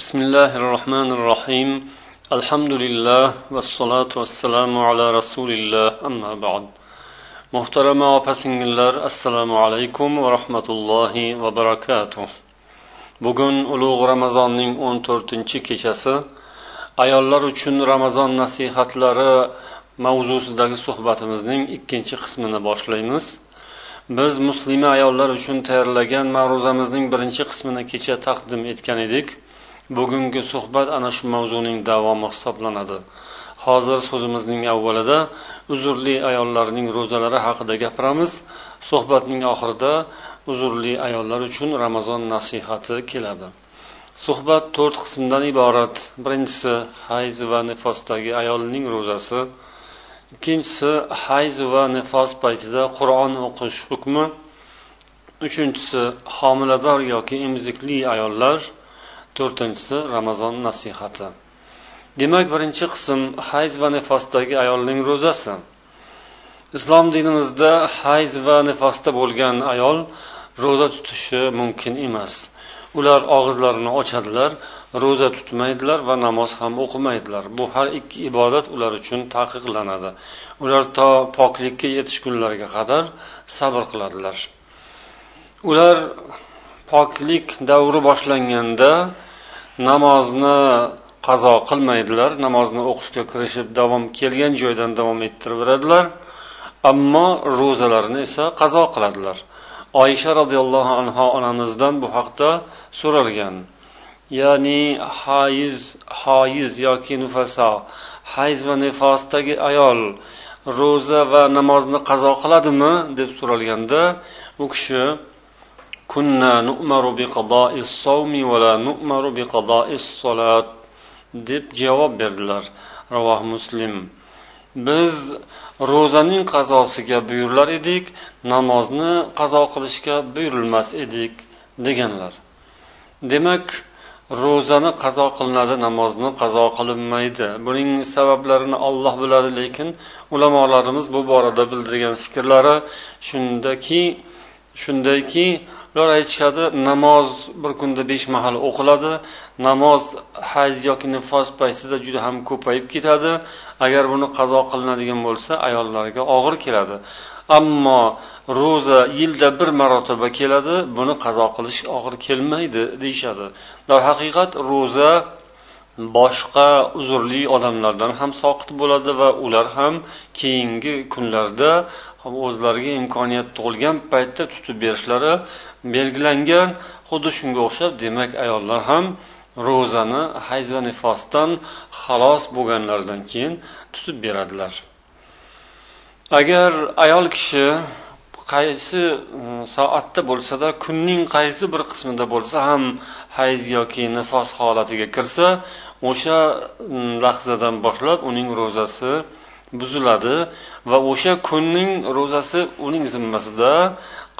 بسم الله الرحمن الرحيم الحمد لله والصلاة والسلام على رسول الله أما بعد muhtarama opa singillar assalomu alaykum va rahmatullohi va barakatuh bugun ulug' ramazonning o'n to'rtinchi kechasi ayollar uchun ramazon nasihatlari mavzusidagi suhbatimizning ikkinchi qismini boshlaymiz biz muslima ayollar uchun tayyorlagan ma'ruzamizning birinchi qismini kecha taqdim etgan edik Bugungi suhbat ana shu mavzuning davomi hisoblanadi. Hozir so'zimizning avvalida uzrli ayollarning ro'zalari haqida gapiramiz. Suhbatning oxirida uzrli ayollar uchun ramazon nasihati keladi. Suhbat to'rt qismdan iborat. Birinchisi hayz va nifosdagi ayolning ro'zasi. Ikkinchisi hayz va nifos paytida qur'on o'qish hukmi. Uchinchisi homilador yoki emizikli ayollar. To'rtinchisi ramazon nasihati. Demak birinchi qism hayz va nifosdagi ayolning ro'zasi. Islom dinimizda hayz va nifosda bo'lgan ayol ro'za tutishi mumkin emas. Ular og'izlarini ochadilar ro'za tutmaydilar va namoz ham o'qimaydilar. Bu har ikki ibodat ular uchun taqiqlanadi. Ular to poklikka yetishgunlariga qadar sabr qiladilar. Ular poklik davri boshlanganda namozni qazo qilmaydilar namozni o'qishga kirishib davom kelgan joydan davom ettiraveradilar ammo ro'zalarini esa qazo qiladilar. Oysha roziyallohu anhu onamizdan bu haqda so'ralgan ya'ni hayiz hoyiz yoki nufaso hayz va nifosdagi ayol ro'za va namozni qazo qiladimi deb so'ralganda u kishi kunna nu'maru biqadoi savmi va la nu'maru biqadoi solat deb javob berdilar. Ravoh muslim. Biz ro'zaning qazosiga buyurilar edik namozni qazo qilishga buyurilmas edik deganlar. Demak ro'zani qazo qilinadi namozni qazo qilinmaydi. Buning sabablarini olloh biladi lekin ulamolarimiz bu borada bildirgan fikrlari shundaki shundayki ular aytishadi namoz bir kunda besh mahal o'qiladi namoz hayz yoki nifos paytida juda ham ko'payib ketadi. Agar buni qazo qilinadigan bo'lsa ayollarga og'ir keladi. Ammo ro'za yilda bir marotaba keladi buni qazo qilish og'ir kelmaydi deyishadi. Darhaqiqat ro'za boshqa uzrli odamlardan ham soqit bo'ladi va ular ham keyingi kunlarda o'zlariga imkoniyat tug'ilgan paytda tutib berishlari belgilangan. Xuddi shunga o'xshab demak ayollar ham ro'zani hayz va nifosdan xalos bo'lganlaridan keyin tutib beradilar. Agar ayol kishi qaysi e, soatda bo'lsada kunning qaysi bir qismida bo'lsa ham hayz yoki nifos holatiga kirsa o'sha e, lahzadan boshlab uning ro'zasi buziladi va o'sha kunning ro'zasi uning zimmasida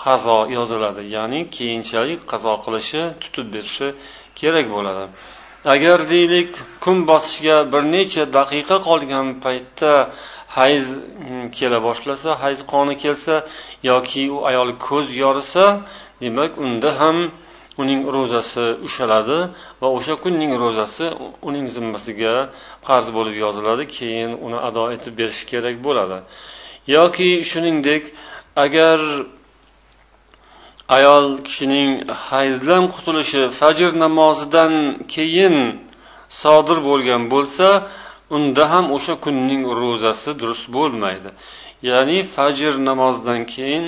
qazo yoziladi ya'ni keyinchalik qazo qilishi tutib berishi kerak bo'ladi. Agar deylik kun bosishga bir necha daqiqa qolgan paytda hayz mm, kela boshlasa hayz qoni kelsa yoki u ayol ko'z yorisa demak unda ham uning ro'zasi ushaladi va o'sha kunning ro'zasi uning zimmasiga qarz bo'lib yoziladi keyin uni ado etib berish kerak bo'ladi. Yoki shuningdek agar ayol kishining hayzdan qutulishi fajr namozidan keyin sodir bo'lgan bo'lsa unda ham o'sha kunning ro'zasi durust bo'lmaydi. Ya'ni fajr namozidan keyin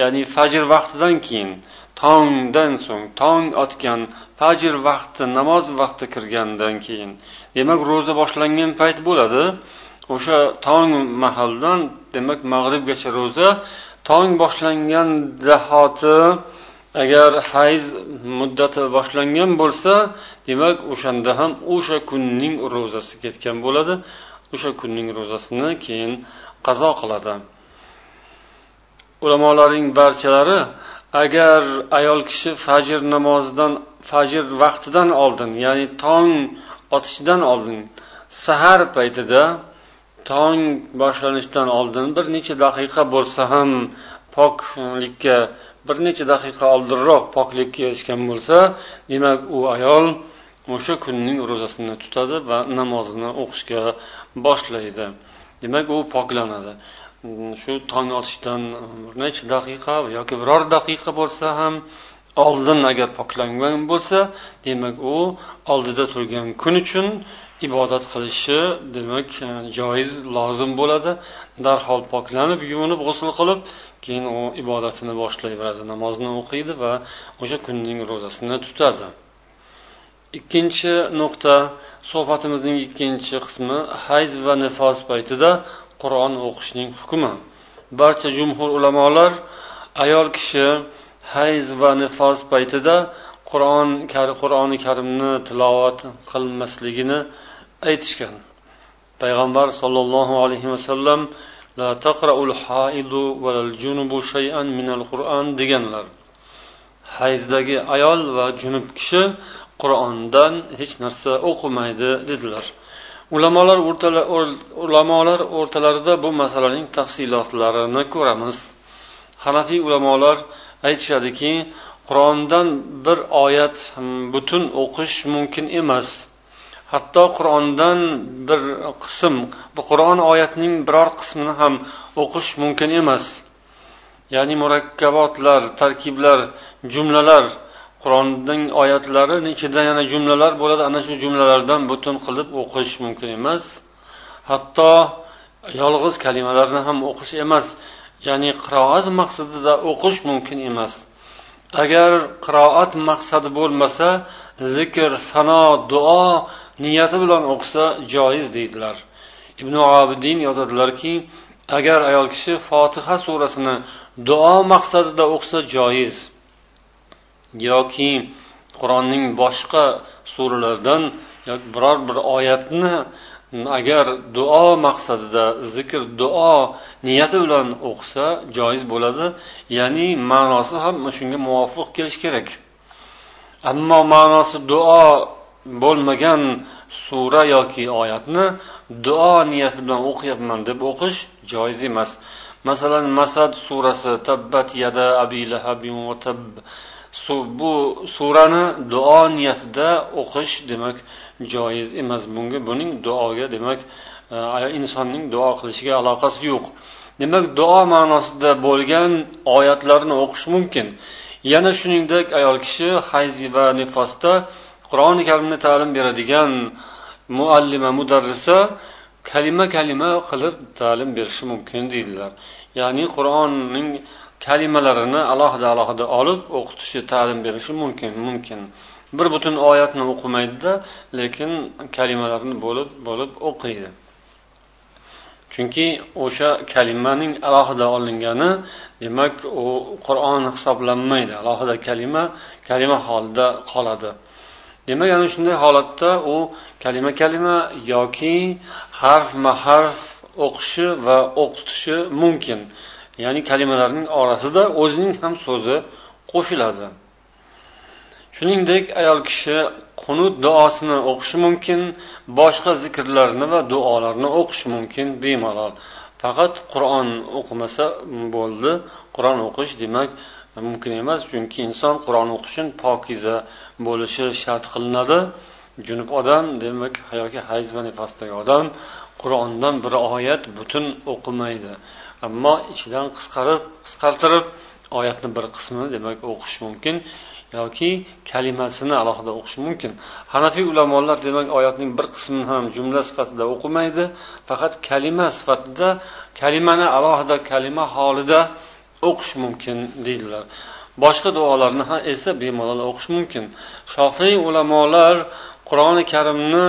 ya'ni fajr vaqtidan keyin tongdan so'ng tong otgan fajr vaqti namoz vaqti kirgandan keyin. Demak ro'za boshlangan payt bo'ladi. O'sha tong mahaldan demak mag'ribgacha ro'za. Tong boshlangan zahoti agar hayz muddati boshlangan bo'lsa demak o'shanda ham o'sha kunning ro'zasi ketgan bo'ladi. O'sha kunning ro'zasini keyin qazo qiladi. Ulamolarning barchalari agar ayol kishi fajr namozidan fajr vaqtidan oldin ya'ni tong otishidan oldin sahar paytida tong boshlanishidan oldin bir necha daqiqa bo'lsa ham poklikka bir necha daqiqa oldinroq poklikka erishgan bo'lsa demak u ayol o'sha kunning ro'zasini tutadi va namozini o'qishga boshlaydi. Demak u poklanadi. Shu tong otishdan bir necha daqiqa yoki biror daqiqa bo'lsa ham oldin agar poklangan bo'lsa demak u oldida turgan kun uchun ibodat qilishi demak e, joiz lozim bo'ladi. Darhol poklanib yuvinib g'usul qilib keyin u ibodatini boshlayveradi namozni o'qiydi va o'sha kunning ro'zasini tutadi. Ikkinchi nuqta suhbatimizning ikkinchi qismi hayz va nifos paytida qur'on o'qishning hukmi. Barcha jumhur ulamolar ayol kishi hayz va nifos paytida qur'on qur'oni karimni tilovat qilmasligini aytishgan. Payg'ambar sollallohu alayhi vasallam la taqraul haidu valal junubu shay'an minal qur'an deganlar. Hayzdagi ayol va junub kishi qur'ondan hech narsa o'qimaydi dedilar. Ulamolar ulamolar o'rtalarida bu masalaning tafsilotlarini ko'ramiz. Hanafiy ulamolar aytishadiki qur'ondan bir oyat hmm, butun o'qish mumkin emas. Hatto qur'ondan bir qism bu qur'on oyatining biror qismini ham o'qish mumkin emas. Ya'ni murakkabotlar tarkiblar jumlalar qur'onning oyatlarini ichida yana jumlalar bo'ladi. Ana shu jumlalardan butun qilib o'qish mumkin emas. Hatto yolg'iz kalimalarni ham o'qish emas. Ya'ni qiroat maqsadida o'qish mumkin emas. Agar qiroat maqsadi bo'lmasa zikr sano duo niyati bilan o'qisa joiz deydilar. Ibn abidin yozadilarki agar ayol kishi fotiha surasini duo maqsadida o'qisa joiz. Yoki qur'onning boshqa suralaridan yoki biror bir oyatni agar duo maqsadida zikr duo niyati bilan o'qisa joiz bo'ladi ya'ni ma'nosi ham shunga muvofiq kelishi kerak. Ammo ma'nosi duo bo'lmagan sura yoki oyatni duo niyati bilan o'qiyapman deb o'qish joiz emas. Masalan masad surasi tabbat yada abi lahabin va tab bu surani duo niyatida o'qish demak joiz emas. Bunga buning duoga demak e, insonning duo qilishiga aloqasi yo'q. Demak duo ma'nosida bo'lgan oyatlarni o'qish mumkin. Yana shuningdek ayol kishi hayzi va nifosda qur'oni karimni ta'lim beradigan muallima mudarrisa kalima kalima qilib ta'lim berishi mumkin deydilar. Ya'ni qur'onning kalimalarini alohida alohida olib o'qitishi ta'lim berishi mumkin mumkin. Bir butun oyatni o'qimaydida lekin kalimalarni bo'lib bo'lib o'qiydi. Chunki o'sha kalimaning alohida olingani demak u qur'on hisoblanmaydi. Alohida kalima kalima holida qoladi. Demak ana shunday holatda u kalima kalima yoki harfma harf o'qishi va o'qitishi mumkin. Ya'ni kalimalarning orasida o'zining ham so'zi qo'shiladi. Shuningdek ayol kishi qunut duosini o'qishi mumkin boshqa zikrlarni va duolarni o'qishi mumkin bemalol. Faqat qur'on o'qimasa bo'ldi qur'on o'qish demak mumkin emas chunki inson qur'on o'qishin pokiza bo'lishi shart qilinadi. Junub odam demak yoki hayz va nifosdagi odam qur'ondan bir oyat butun o'qimaydi. Ammo ichidan qisqarib qisqartirib oyatni bir qismini demak o'qish mumkin yoki kalimasini alohida o'qish mumkin. Hanafiy ulamolar demak oyatning bir qismini ham jumla sifatida o'qimaydi faqat kalima sifatida kalimani alohida kalima holida o'qish mumkin deydilar. Boshqa duolarni ham esa bemalol o'qish mumkin. Shofiy ulamolar qur'oni karimni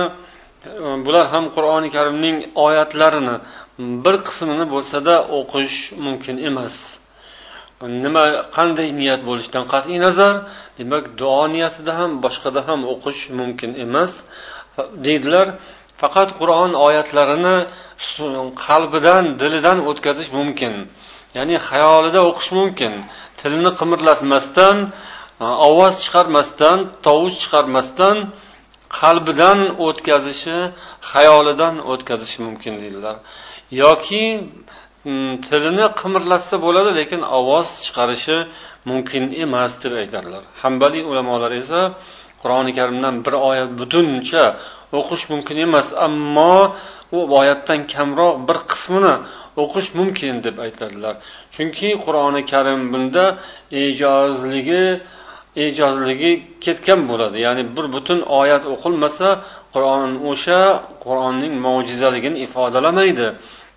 bular ham qur'oni karimning oyatlarini bir qismini bo'lsada o'qish mumkin emas. Nima qanday niyat bo'lishidan qat'iy nazar demak duo niyatida ham boshqada ham o'qish mumkin emas. Deydilar faqat qur'on oyatlarini qalbidan dilidan o'tkazish mumkin. Ya'ni xayolida o'qish mumkin. Tilni qimirlatmasdan e, ovoz chiqarmasdan tovush chiqarmasdan qalbidan o'tkazishi xayolidan o'tkazishi mumkin deydilar. Yoki mm, tilini qimirlatsa bo'ladi lekin ovoz chiqarishi mumkin emas deb aytadilar. Hambaliy ulamolar esa qur'oni karimdan bir oyat butuncha o'qish mumkin emas ammo u oyatdan kamroq bir qismini o'qish mumkin deb aytadilar. Chunki qur'oni karim bunda ijozligi ijozligi ketgan bo'ladi. Ya'ni bir butun oyat o'qilmasa qur'on o'sha qur'onning mo'jizaligini ifodalamaydi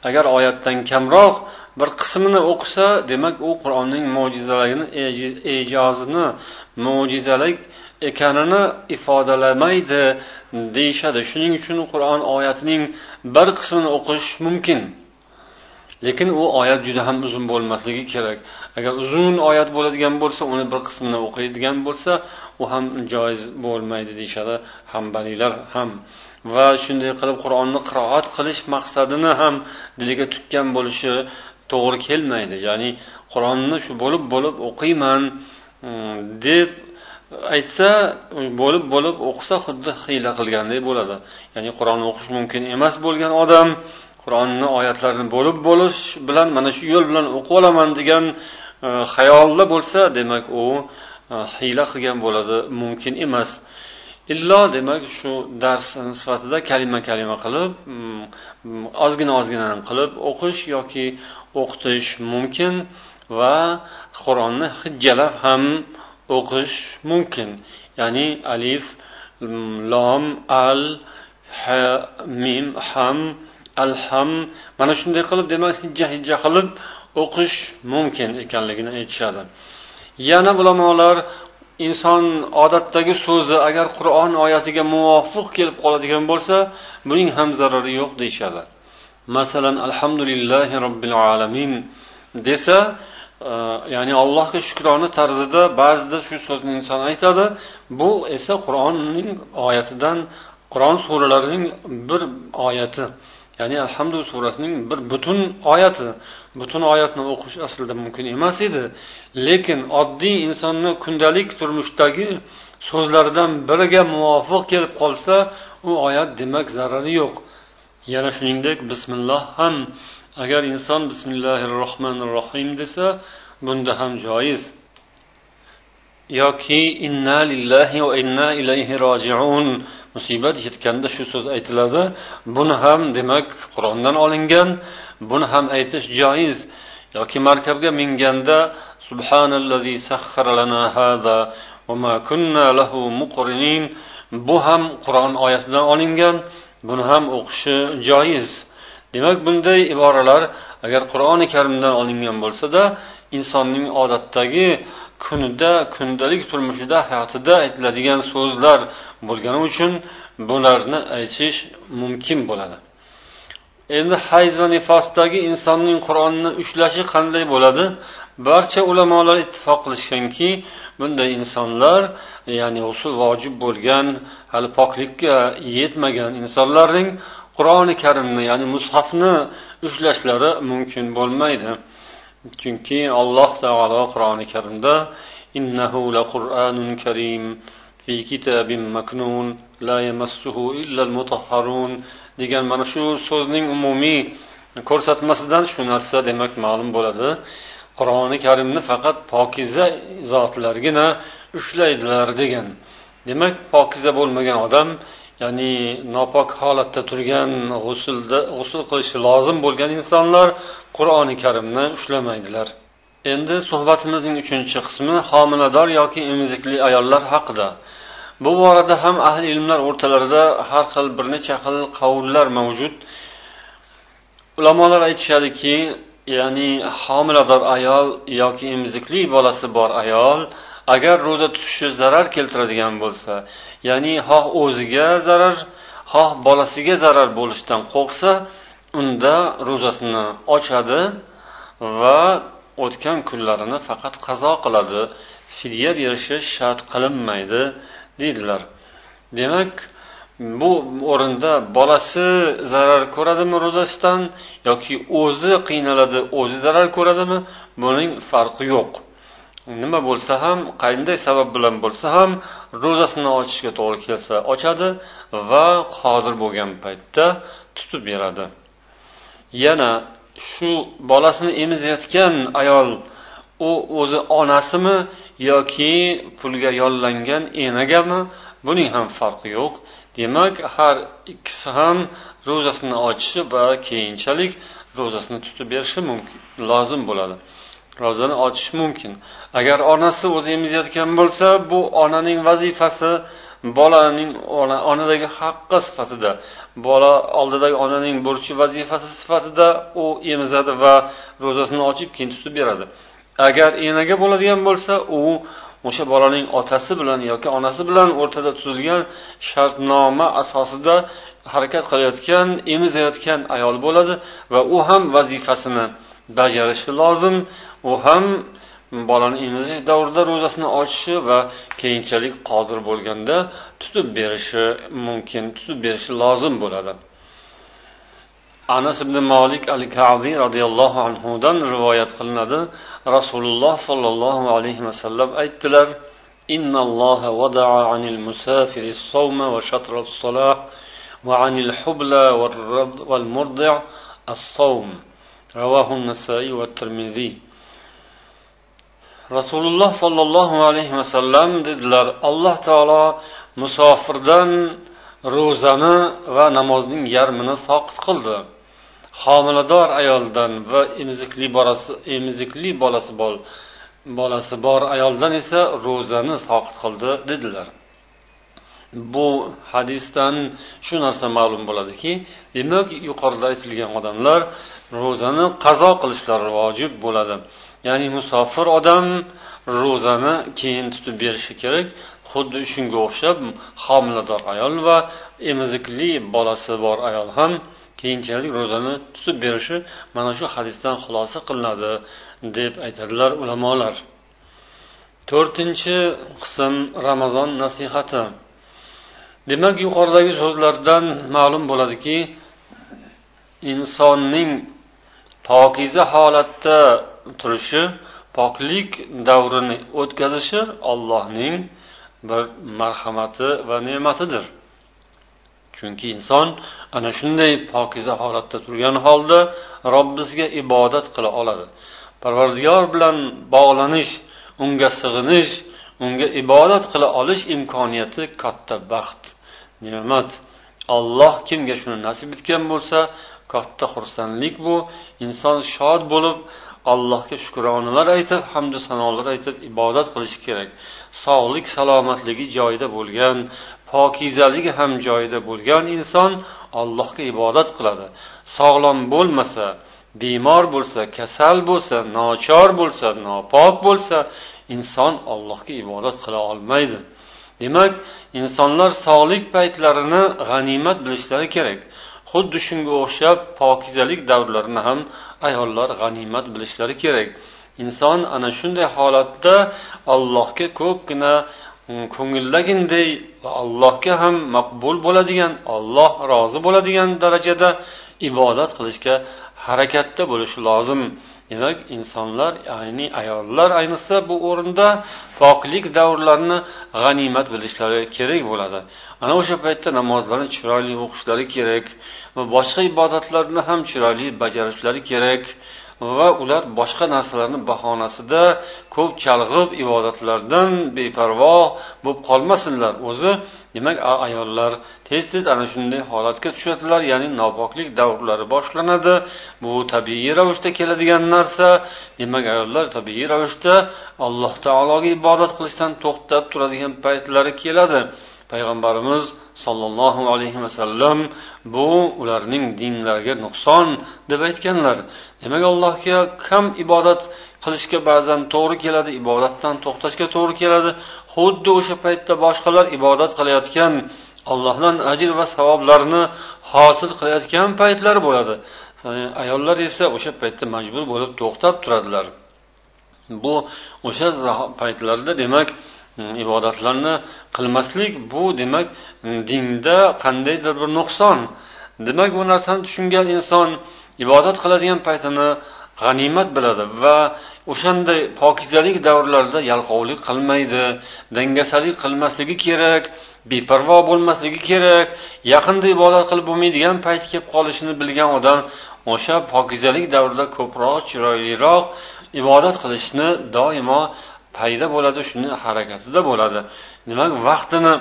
agar oyatdan kamroq bir qismini o'qisa demak u qur'onning mo'jizalarini ijozini mo'jizalik ekanini ifodalamaydi deyishadi. Shuning uchun qur'on oyatining bir qismini o'qish mumkin. Lekin u oyat juda ham uzun bo'lmasligi kerak. Agar uzun oyat bo'ladigan bo'lsa uni bir qismini o'qiydigan bo'lsa u ham joiz bo'lmaydi deyishadi hambaliylar ham. Va shunday qilib qur'onni qiroat qilish maqsadini ham diliga tutgan bo'lishi to'g'ri kelmaydi. Ya'ni qur'onni shu bo'lib bo'lib o'qiyman mm, deb aytsa bo'lib bo'lib o'qisa xuddi hiyla qilgandek bo'ladi. Ya'ni qur'onni o'qish mumkin emas bo'lgan odam qur'onni oyatlarini bo'lib bo'lish bilan mana shu yo'l bilan o'qib olaman degan e, xayolda bo'lsa demak u e, hiyla qilgan bo'ladi mumkin emas. Illo demak shu dars sifatida kalima kalima qilib mm, mm, ozgina ozgina qilib o'qish yoki o'qitish mumkin va qur'onni hijjalab ham o'qish mumkin. Ya'ni alif mm, lom al ha mim ham alham. Mana shunday qilib demak hijja hijja qilib o'qish mumkin ekanligini aytishadi. Yana ulamolar inson odatdagi so'zi agar qur'on oyatiga muvofiq kelib qoladigan bo'lsa buning ham zarari yo'q deyishadi. Masalan alhamdulillahi robbil alamin desa e, ya'ni allohga shukrona tarzida ba'zida shu so'zni inson aytadi. Bu esa qur'onning oyatidan qur'on suralarining bir oyati. Ya'ni alhamdu surasining bir butun oyati butun oyatni o'qish aslida mumkin emas edi. Lekin oddiy insonni kundalik turmushdagi so'zlaridan biriga muvofiq kelib qolsa u oyat demak zarari yo'q. Yana shuningdek bismilloh ham agar inson bismillahi rohmanir rohim desa bunda ham joiz. Yoki inna lillahi va inna ilayhi rojiun musibat yetganda shu so'z aytiladi. Buni ham demak qur'ondan olingan buni ham aytish joiz. Yoki markabga minganda subhanallazi lana hada va ma kunna lahu muqrinin. Bu ham qur'on oyatidan olingan buni ham o'qishi joiz. Demak bunday iboralar agar qur'oni karimdan olingan bo'lsada insonning odatdagi kunida kundalik turmushida hayotida aytiladigan so'zlar bo'lgani uchun bularni aytish mumkin bo'ladi. Endi hayz va nifosdagi insonning qur'onni ushlashi qanday bo'ladi? Barcha ulamolar ittifoq qilishganki bunday insonlar ya'ni g'usul vojib bo'lgan hali poklikka yetmagan insonlarning qur'oni karimni ya'ni mushafni ushlashlari mumkin bo'lmaydi. Chunki alloh taolo qur'oni karimda innahu la qur'anun karim fi kitabin maknun la yamassuhu illa mutahharun degan mana shu so'zning umumiy ko'rsatmasidan shu narsa demak ma'lum bo'ladi. Qur'oni karimni faqat pokiza zotlargina ushlaydilar degan. Demak pokiza bo'lmagan odam ya'ni nopok holatda turgan g'usulda g'usul qilishi lozim bo'lgan insonlar qur'oni karimni ushlamaydilar. Endi suhbatimizning uchinchi qismi homilador yoki emizikli ayollar haqida. Bu borada ham ahli ilmlar o'rtalarida har xil bir necha xil qavullar mavjud. Ulamolar aytishadiki ya'ni homilador ayol yoki emizikli bolasi bor ayol agar ro'za tutishi zarar keltiradigan bo'lsa ya'ni xoh o'ziga zarar xoh bolasiga zarar bo'lishidan qo'rqsa unda ro'zasini ochadi va o'tgan kunlarini faqat qazo qiladi. Fidya berishi shart qilinmaydi deydilar. Demak bu o'rinda bolasi zarar ko'radimi ro'zasidan yoki o'zi qiynaladi o'zi zarar ko'radimi buning farqi yo'q. Nima bo'lsa ham qanday sabab bilan bo'lsa ham ro'zasini ochishga to'g'ri kelsa ochadi va qodir bo'lgan paytda tutib beradi. Yana shu bolasini emizayotgan ayol u o'zi onasimi yoki pulga yollangan enagami buning ham farqi yo'q. Demak har ikkisi ham ro'zasini ochishi va keyinchalik ro'zasini tutib berishi mumkin lozim bo'ladi. Ro'zani ochish mumkin. Agar onasi o'zi emizayotgan bo'lsa bu onaning vazifasi bolaning ona onadagi haqqi sifatida bola oldidagi onaning burchi vazifasi sifatida u emizadi va ro'zasini ochib keyin tutib beradi. Agar enaga bo'ladigan bo'lsa u o'sha bolaning otasi bilan yoki onasi bilan o'rtada tuzilgan shartnoma asosida harakat qilayotgan emizayotgan ayol bo'ladi va u ham vazifasini bajarishi lozim. u ham bolani emizish davrida ro'zasini ochishi va keyinchalik qodir bo'lganda tutib berishi mumkin tutib berishi lozim bo'ladi anas ibn molik al kabiy roziyallohu anhudan rivoyat qilinadi rasululloh sollallohu alayhi vasallam aytdilar إن الله وضع عن المسافر الصوم وشطر الصلاة وعن الحبلى والمرضع الصوم رواه النسائي والترمذي rasululloh sollallohu alayhi vasallam dedilar alloh taolo musofirdan ro'zani va namozning yarmini soqit qildi. Homilador ayoldan va emizikli bolasi emizikli bolasi bor bolasi bor ayoldan esa ro'zani soqit qildi dedilar. Bu hadisdan shu narsa ma'lum bo'ladiki demak yuqorida aytilgan odamlar ro'zani qazo qilishlari vojib bo'ladi. Ya'ni musofir odam ro'zani keyin tutib berishi kerak. Xuddi shunga o'xshab homilador ayol va emizikli bolasi bor ayol ham keyinchalik ro'zani tutib berishi mana shu hadisdan xulosa qilinadi deb aytadilar ulamolar. To'rtinchi qism ramazon nasihati. Demak yuqoridagi so'zlardan ma'lum bo'ladiki insonning pokiza holatda turishi poklik davrini o'tkazishi ollohning bir marhamati va ne'matidir. Chunki inson ana shunday pokiza holatda turgan holda robbisiga ibodat qila oladi. Parvardigor bilan bog'lanish unga sig'inish unga ibodat qila olish imkoniyati katta baxt ne'mat. Alloh kimga shuni nasib etgan bo'lsa katta xursandlik bu. Inson shod bo'lib allohga shukronalar aytib hamdu sanolar aytib ibodat qilish kerak. Sog'lik salomatligi joyida bo'lgan pokizaligi ham joyida bo'lgan inson allohga ibodat qiladi. Sog'lom bo'lmasa bemor bo'lsa kasal bo'lsa nochor bo'lsa nopok bo'lsa inson allohga ibodat qila olmaydi. Demak insonlar sog'lik paytlarini g'animat bilishlari kerak. Xuddi shunga o'xshab pokizalik davrlarini ham ayollar g'animat bilishlari kerak. Inson ana shunday holatda allohga ko'pgina mm, ko'ngillaginday va allohga ham maqbul bo'ladigan olloh rozi bo'ladigan darajada ibodat qilishga harakatda bo'lishi lozim. Demak insonlar ya'ni ayollar ayniqsa bu o'rinda poklik davrlarini g'animat bilishlari kerak bo'ladi. Ana o'sha paytda namozlarni chiroyli o'qishlari kerak va boshqa ibodatlarni ham chiroyli bajarishlari kerak va ular boshqa narsalarni bahonasida ko'p chalg'ib ibodatlardan beparvo bo'lib qolmasinlar. O'zi demak ayollar tez tez ana shunday holatga tushadilar ya'ni nopoklik davrlari boshlanadi. Bu tabiiy ravishda keladigan narsa. Demak ayollar tabiiy ravishda alloh taologa ibodat qilishdan to'xtab turadigan paytlari keladi. Payg'ambarimiz sollallohu alayhi vasallam bu ularning dinlariga nuqson deb aytganlar. Demak allohga kam ibodat qilishga ba'zan to'g'ri keladi ibodatdan to'xtashga to'g'ri keladi. Xuddi o'sha paytda boshqalar ibodat qilayotgan allohdan ajr va savoblarni hosil qilayotgan paytlar bo'ladi. Ayollar esa o'sha paytda majbur bo'lib to'xtab turadilar. Bu o'sha paytlarda demak ibodatlarni qilmaslik bu demak e, dinda qandaydir bir nuqson. Demak bu narsani tushungan inson ibodat qiladigan paytini g'animat biladi va o'shanday pokizalik davrlarida yalqovlik qilmaydi dangasalik qilmasligi kerak beparvo bo'lmasligi kerak yaqinda ibodat qilib bo'lmaydigan payt kelib qolishini bilgan odam o'sha pokizalik davrida ko'proq chiroyliroq ibodat qilishni doimo payda bo'ladi shuni harakatida bo'ladi. Demak vaqtini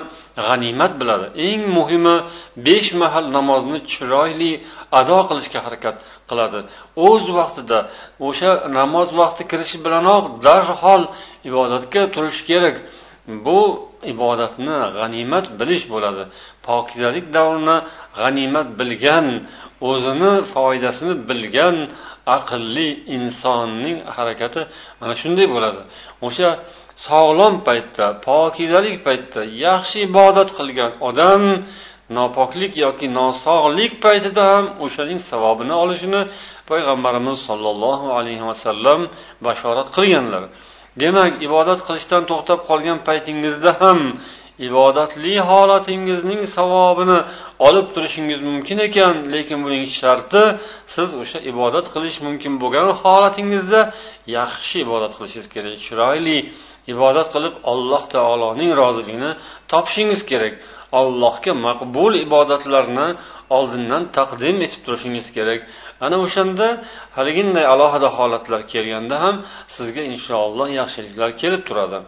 g'animat biladi. Eng muhimi besh mahal namozni chiroyli ado qilishga harakat qiladi. O'z vaqtida o'sha namoz vaqti kirishi bilanoq darhol ibodatga turish kerak. Bu ibodatni g'animat bilish bo'ladi. Pokizalik davrini g'animat bilgan o'zini foydasini bilgan aqlli insonning harakati mana shunday bo'ladi. O'sha sog'lom paytda pokizalik paytda yaxshi ibodat qilgan odam nopoklik yoki nosog'lik paytida ham o'shaning savobini olishini payg'ambarimiz sollallohu alayhi vasallam bashorat qilganlar. Demak ibodat qilishdan to'xtab qolgan paytingizda ham ibodatli holatingizning savobini olib turishingiz mumkin ekan. Lekin buning sharti siz o'sha ibodat qilish mumkin bo'lgan holatingizda yaxshi ibodat qilishingiz kerak. Chiroyli ibodat qilib alloh taoloning roziligini topishingiz kerak. Allohga maqbul ibodatlarni oldindan taqdim etib turishingiz kerak. Ana o'shanda haliginday alohida holatlar kelganda ham sizga inshaalloh yaxshiliklar kelib turadi.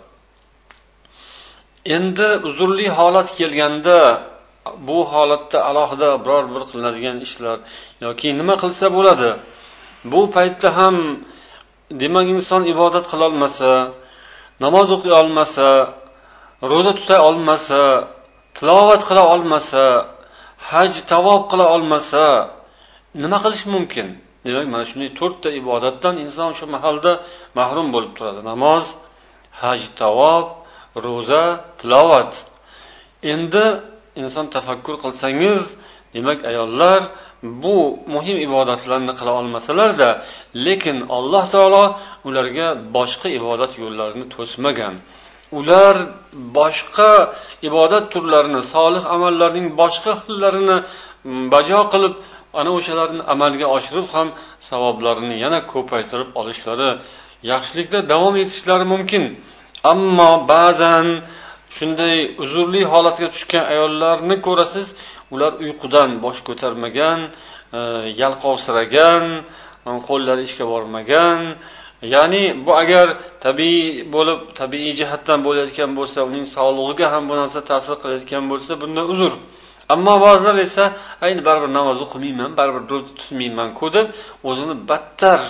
Endi uzrli holat kelganda bu holatda alohida biror bir qilinadigan ishlar yoki nima qilsa bo'ladi. Bu paytda ham demak inson ibodat qilolmasa namoz o'qiy olmasa ro'za tuta olmasa tilovat qila olmasa haj tavob qila olmasa nima qilish mumkin? Demak mana shunday to'rtta ibodatdan inson shu mahalda mahrum bo'lib turadi. Namoz haj tavob ro'za tilovat. Endi inson tafakkur qilsangiz demak ayollar bu muhim ibodatlarni qila olmasalarda lekin alloh taolo ularga boshqa ibodat yo'llarini to'smagan. Ular boshqa ibodat turlarini solih amallarning boshqa xillarini mm, bajo qilib ana o'shalarni amalga oshirib ham savoblarini yana ko'paytirib olishlari yaxshilikda davom etishlari mumkin. Ammo ba'zan shunday uzrli holatga tushgan ayollarni ko'rasiz ular uyqudan bosh ko'tarmagan e, yalqovsiragan e, qo'llari ishga bormagan ya'ni bu agar tabiiy bo'lib tabiiy jihatdan bo'layotgan bo'lsa uning sog'lig'iga ham bu narsa ta'sir qilayotgan bo'lsa bunda uzr. Ammo ba'zilar esa ayni baribir namoz o'qimayman baribir ro'za tutmaymanku deb o'zini battar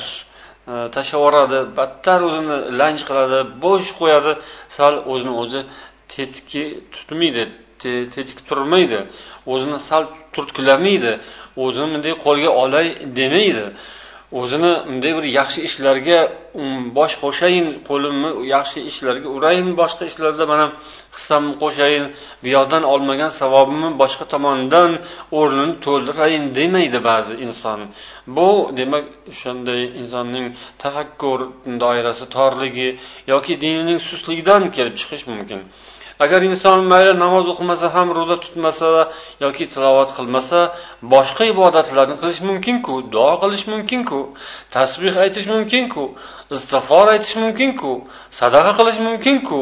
e, tashlab yuboradi battar o'zini lanj qiladi bo'sh qo'yadi sal o'zini o'zi tetki tutmaydi tetik turmaydi o'zini sal turtkilamaydi o'zini bunday qo'lga olay demaydi. O'zini bunday bir yaxshi ishlarga um, bosh qo'shayin qo'limni yaxshi ishlarga urayin boshqa ishlarda mana hissamni qo'shayin bu yoqdan olmagan savobimni boshqa tomondan o'rnini to'ldirayin demaydi ba'zi inson. Bu demak o'shanday insonning tafakkur doirasi torligi yoki dinining sustligidan kelib chiqishi mumkin. Agar inson mayli namoz o'qimasa ham ro'za tutmasa yoki tilovat qilmasa boshqa ibodatlarni qilish mumkinku duo qilish mumkinku tasbih aytish mumkinku istig'for aytish mumkinku sadaqa qilish mumkinku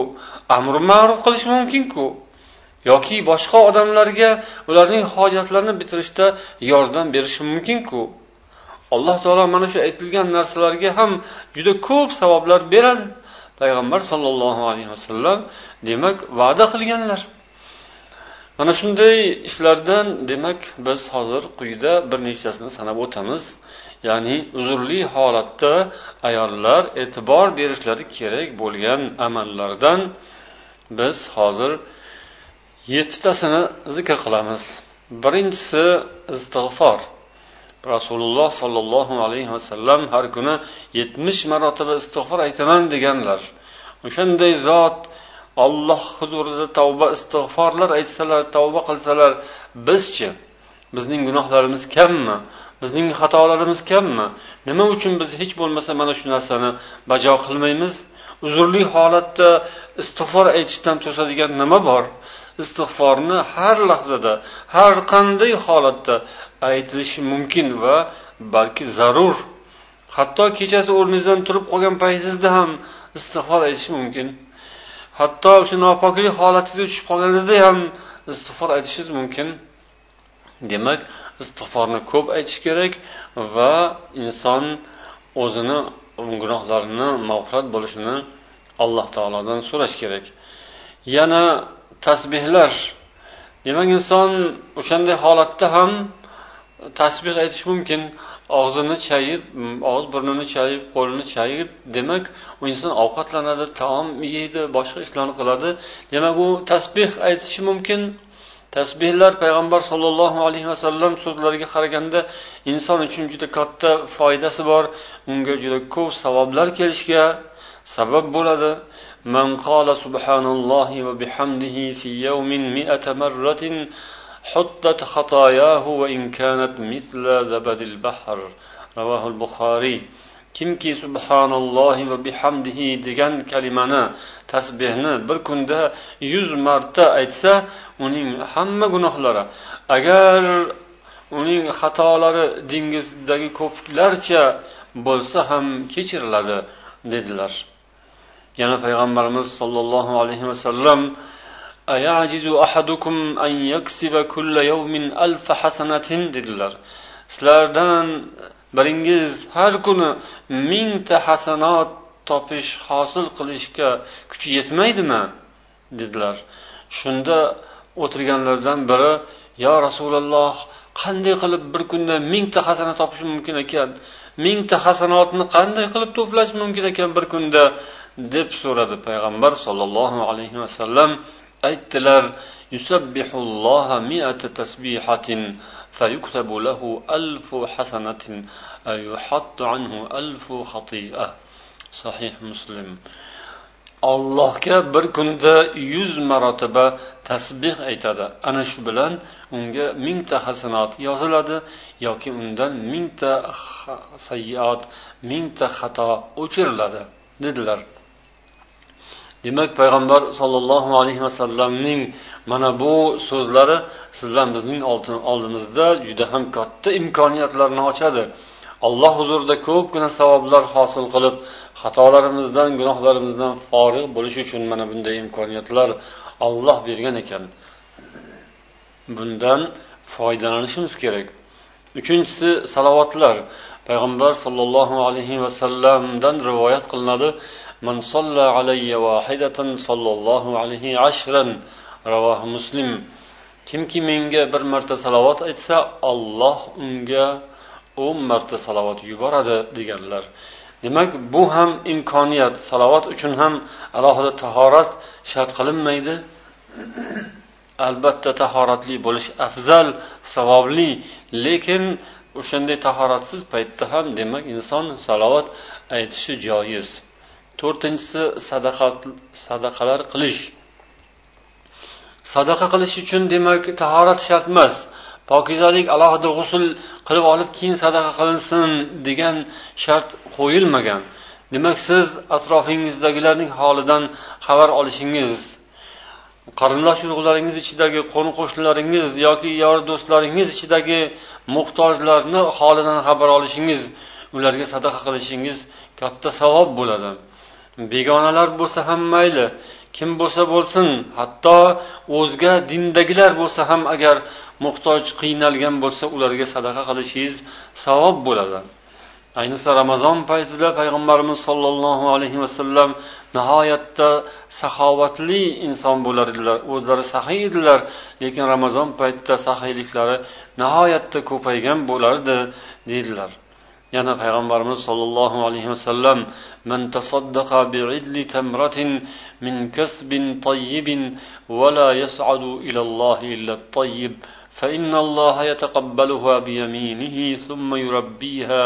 amri ma'ruf qilish mumkinku yoki boshqa odamlarga ularning hojatlarini bitirishda yordam berishi mumkinku. Alloh taolo mana shu aytilgan narsalarga ham juda ko'p savoblar beradi. Payg'ambar sollallohu alayhi vasallam demak va'da qilganlar. Mana shunday ishlardan demak biz hozir quyida bir nechtasini sanab o'tamiz. Ya'ni uzrli holatda ayollar e'tibor berishlari kerak bo'lgan amallardan biz hozir yettitasini zikr qilamiz. Birinchisi istig'for rasululloh sollallohu alayhi vasallam har kuni yetmish marotaba istig'for aytaman deganlar. O'shanday zot olloh huzurida tavba istig'forlar aytsalar tavba qilsalar bizchi bizning gunohlarimiz kammi? Bizning xatolarimiz kammi? Nima uchun biz hech bo'lmasa mana shu narsani bajo qilmaymiz? Uzrli holatda istig'for aytishdan to'sadigan nima bor? Istig'forni har lahzada har qanday holatda aytilishi mumkin va balki zarur. Hatto kechasi o'rningizdan turib qolgan paytingizda ham istig'for aytish mumkin. Hatto o'sha nopoklik holatingizga tushib qolganingizda ham istig'for aytishingiz mumkin. Demak istig'forni ko'p aytish kerak va inson o'zini gunohlarini mag'firat bo'lishini alloh taolodan so'rash kerak. Yana tasbehlar demak inson o'shanday holatda ham tasbeh aytish mumkin. Og'zini chayib og'iz burnini chayib qo'lini chayib demak u inson ovqatlanadi taom yeydi boshqa ishlarni qiladi. Demak u tasbeh aytishi mumkin. Tasbehlar payg'ambar sollallohu alayhi vasallam so'zlariga qaraganda inson uchun juda katta foydasi bor. Unga juda ko'p savoblar kelishiga sabab bo'ladi. من قال سبحان الله وبحمده في يوم مئة مرة حطت خطاياه وإن كانت مثل زبد البحر رواه البخاري kimki subhanallohi va bihamdihi degan kalimani tasbehni bir kunda yuz marta aytsa uning hamma gunohlari agar uning xatolari dengizdagi ko'piklarcha bo'lsa ham kechiriladi dedilar Yana payg'ambarimiz sollallohu alayhi vasallam dedilar. Sizlardan biringiz har kuni mingta hasanot topish hosil qilishga kuchi yetmaydimi? dedilar. Shunda o'tirganlardan biri yo rasululloh qanday qilib bir kunda mingta hasanat topish mumkin ekan? Mingta hasanotni qanday qilib to'plash mumkin ekan bir kunda? deb so'radi payg'ambar sollallohu alayhi vasallam aytdilar yusabbihulloha mi'ata tasbihatin lahu yuhattu anhu sahih muslim. Ollohga bir kunda yuz marotaba tasbeh aytadi. Ana shu bilan unga mingta hasanat yoziladi yoki undan mingta sayyiat mingta xato o'chiriladi dedilar. Demak payg'ambar sollallohu alayhi vasallamning mana bu so'zlari sizlar bizning oldimizda juda ham katta imkoniyatlarni ochadi. Alloh huzurida ko'pgina savoblar hosil qilib xatolarimizdan gunohlarimizdan forig' bo'lish uchun mana bunday imkoniyatlar olloh bergan ekan. Bundan foydalanishimiz kerak. Uchinchisi salovatlar. Payg'ambar sollallohu alayhi vasallamdan rivoyat qilinadi. من صلى علي واحدة صلى الله عليه عشرا رواه مسلم kimki menga bir marta salovat aytsa olloh unga o'n marta salovat yuboradi deganlar demak bu ham imkoniyat salovat uchun ham alohida tahorat shart qilinmaydi albatta tahoratli bo'lish afzal savobli lekin o'shanday tahoratsiz paytda ham demak inson salovat aytishi joiz To'rtinchisi sadaqalar qilish. Sadaqa qilish uchun demak tahorat shart emas. Pokizalik alohida g'usul qilib olib keyin sadaqa qilinsin degan shart qo'yilmagan. Demak siz atrofingizdagilarning holidan xabar olishingiz qarindosh urug'laringiz ichidagi qo'ni qo'shnilaringiz yoki yor do'stlaringiz ichidagi muhtojlarni holidan xabar olishingiz ularga sadaqa qilishingiz katta savob bo'ladi. Begonalar bo'lsa ham mayli kim bo'lsa bo'lsin hatto o'zga dindagilar bo'lsa ham agar muhtoj qiynalgan bo'lsa ularga sadaqa qilishingiz savob bo'ladi. Ayniqsa ramazon paytida payg'ambarimiz sollallohu alayhi vasallam nihoyatda saxovatli inson bo'lar edilar o'zlari saxiy edilar lekin ramazon paytida saxiyliklari nihoyatda ko'paygan bo'lardi deydilar. Yana payg'ambarimiz sollallohu alayhi vasallam من تصدق بعدل تمرة من كسب طيب ولا يسعد إلى الله إلا الطيب فإن الله يتقبلها بيمينه ثم يربيها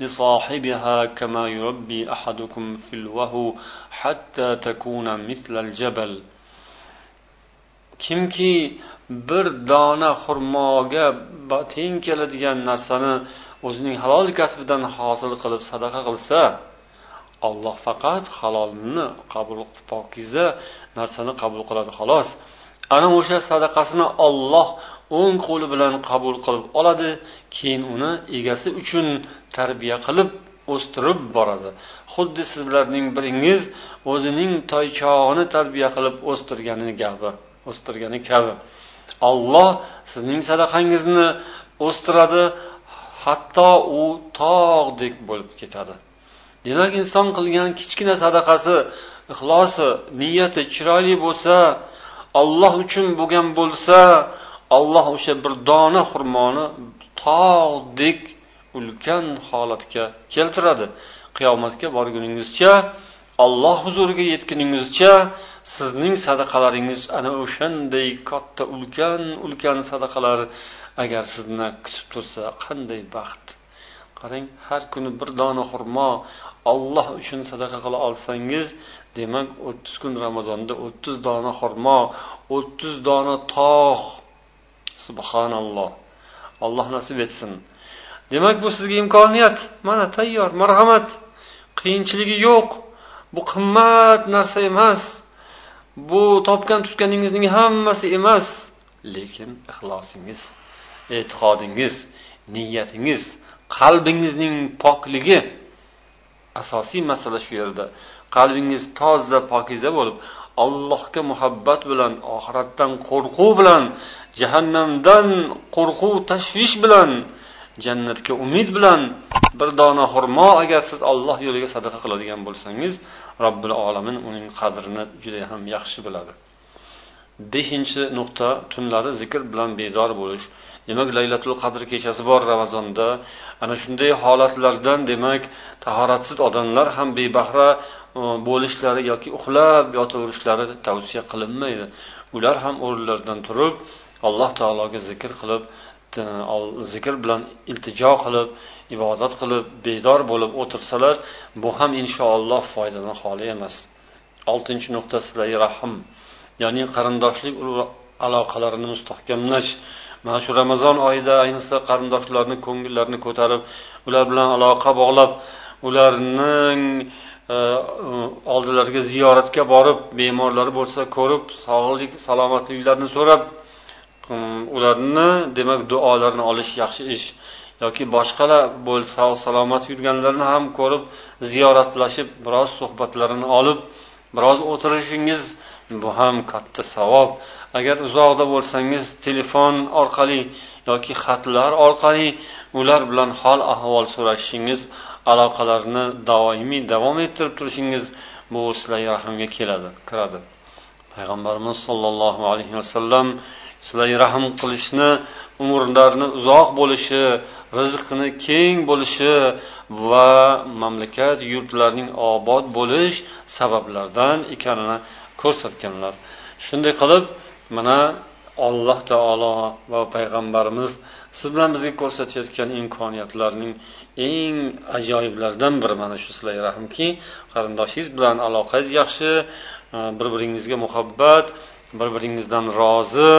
لصاحبها كما يربي أحدكم في الوهو حتى تكون مثل الجبل. kimki bir dona xurmoga teng keladigan narsani o'zining halol kasbidan hosil qilib sadaqa qilsa olloh faqat halolni qabul pokiza narsani qabul qiladi xolos. Ana o'sha sadaqasini olloh o'ng qo'li bilan qabul qilib oladi keyin uni egasi uchun tarbiya qilib o'stirib boradi. Xuddi sizlarning biringiz o'zining toychog'ini tarbiya qilib o'stirgani gabi o'stirgani kabi. Olloh sizning sadaqangizni o'stiradi hatto u tog'dek bo'lib ketadi. Demak inson qilgan kichkina sadaqasi ixlosi niyati chiroyli bo'lsa olloh uchun bo'lgan bo'lsa olloh o'sha bir dona xurmoni tog'dek ulkan holatga keltiradi. Qiyomatga borguningizcha olloh huzuriga yetguningizcha sizning sadaqalaringiz ana o'shanday katta ulkan ulkan sadaqalar agar sizni kutib tursa qanday baxt? Qarang har kuni bir dona xurmo olloh uchun sadaqa qila olsangiz demak o'ttiz kun ramazonda o'ttiz dona xurmo o'ttiz dona tog' subhanalloh. Alloh nasib etsin. Demak bu sizga imkoniyat. Mana tayyor marhamat. Qiyinchiligi yo'q. Bu qimmat narsa emas. Bu topgan tutganingizning hammasi emas. Lekin ixlosingiz e'tiqodingiz niyatingiz qalbingizning pokligi. Asosiy masala shu yerda. Qalbingiz toza pokiza bo'lib allohga muhabbat bilan oxiratdan qo'rquv bilan jahannamdan qo'rquv tashvish bilan jannatga umid bilan bir dona xurmo agar siz olloh yo'liga sadaqa qiladigan bo'lsangiz robbil olamin uning qadrini juda ham yaxshi biladi. Beshinchi nuqta tunlari zikr bilan bedor bo'lish. Demak laylatul qadr kechasi bor ramazonda. Ana shunday holatlardan demak tahoratsiz odamlar ham bebahra e, bo'lishlari yoki uxlab yotaverishlari tavsiya qilinmaydi. Ular ham o'rinlaridan turib alloh taologa zikr qilib e, zikr bilan iltijo qilib ibodat qilib bedor bo'lib o'tirsalar bu ham inshaalloh foydadan xoli emas. Oltinchi nuqta silai rahm ya'ni qarindoshlik aloqalarini mustahkamlash. Mana shu ramazon oyida ayniqsa qarindoshlarni ko'ngillarini ko'tarib ular bilan aloqa bog'lab ularning e, oldilariga ziyoratga borib bemorlari bo'lsa ko'rib sog'lik salomatliklarini so'rab e, ularni demak duolarini olish yaxshi ish. Yoki boshqalar bo'lsa sog' salomat yurganlarni ham ko'rib ziyoratlashib biroz suhbatlarini olib biroz o'tirishingiz bu ham katta savob. Agar uzoqda bo'lsangiz telefon orqali yoki xatlar orqali ular bilan hol ahvol so'rashishingiz aloqalarni doimiy davom ettirib turishingiz bu sizlarga rahmga keladi kiradi. Payg'ambarimiz sollallohu alayhi vasallam sizlarga rahm qilishni umrlarini uzoq bo'lishi rizqini keng bo'lishi va mamlakat yurtlarning obod bo'lish sabablaridan ekanini ko'rsatganlar. Shunday qilib mana alloh taolo va payg'ambarimiz siz bilan bizga ko'rsatayotgan imkoniyatlarning eng ajoyiblaridan biri mana shu sizlarga rahmki qarindoshingiz bilan aloqangiz yaxshi e, bir biringizga muhabbat bir biringizdan rozi.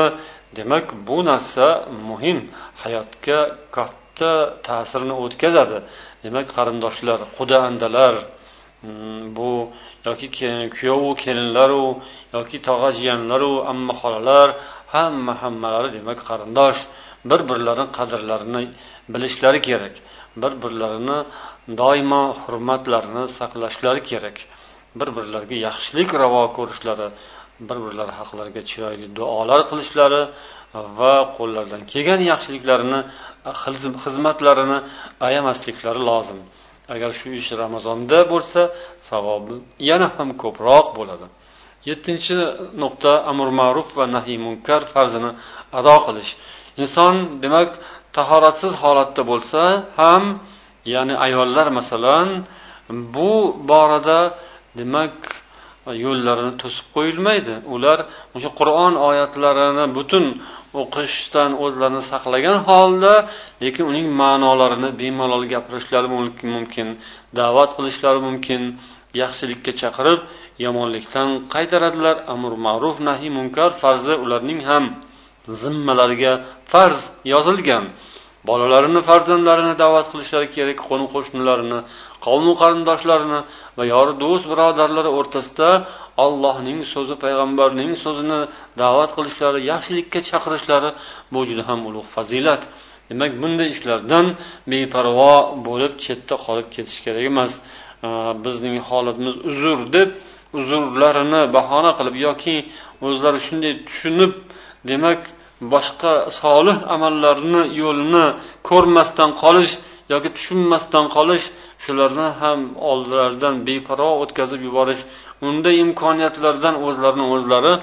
Demak bu narsa muhim. Hayotga katta ta'sirini o'tkazadi. Demak qarindoshlar quda andalar bu yoki kuyovu kelinlaru yoki tog'a jiyanlaru amma xolalar hamma hammalari demak qarindosh bir birlarini qadrlarini bilishlari kerak bir birlarini doimo hurmatlarini saqlashlari kerak bir birlariga yaxshilik ravo ko'rishlari bir birlari haqlariga chiroyli duolar qilishlari va qo'llaridan kelgan yaxshiliklarini xizmatlarini ayamasliklari lozim agar shu ish ramazonda bo'lsa savobi yana ham ko'proq bo'ladi. Yettinchi nuqta amr ma'ruf va nahiy munkar farzini ado qilish. Inson demak tahoratsiz holatda bo'lsa ham ya'ni ayollar masalan bu borada demak yo'llarini to'sib qo'yilmaydi. Ular o'sha qur'on oyatlarini butun o'qishdan o'zlarini saqlagan holda lekin uning ma'nolarini bemalol gapirishlari mumkin da'vat qilishlari mumkin yaxshilikka chaqirib yomonlikdan qaytaradilar. Amr ma'ruf nahiy munkar farzi ularning ham zimmalariga farz yozilgan. Bolalarini farzandlarini da'vat qilishlari kerak qo'ni qo'shnilarini qavmu qarindoshlarini va yori do'st birodarlari o'rtasida allohning so'zi payg'ambarning so'zini da'vat qilishlari yaxshilikka chaqirishlari bu juda ham ulug' fazilat. Demak bunday ishlardan beparvo bo'lib chetda qolib ketish kerak emas. Bizning holatimiz uzr deb uzrlarini bahona qilib yoki o'zlari shunday tushunib demak boshqa solih amallarni yo'lini ko'rmasdan qolish yoki tushunmasdan qolish shularni ham oldilaridan beparvo o'tkazib yuborish unday imkoniyatlardan o'zlarini o'zlari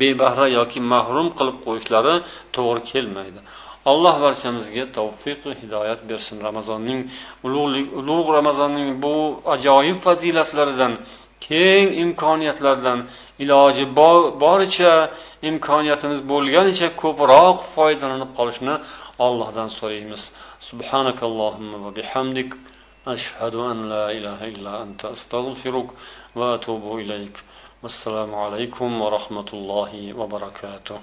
bebahra yoki mahrum qilib qo'yishlari to'g'ri kelmaydi. Alloh barchamizga tavfiq hidoyat bersin ramazonning ulug' ramazonning bu ajoyib fazilatlaridan keng imkoniyatlardan iloji boricha imkoniyatimiz bo'lganicha ko'proq foydalanib qolishni allohdan so'raymiz. Subhanakallohumma va bihamdik. Ashhadu an la ilaha illa anta astag'firuk va atubu ilayk. Assalomu alaykum va rahmatullohi va barakatuh.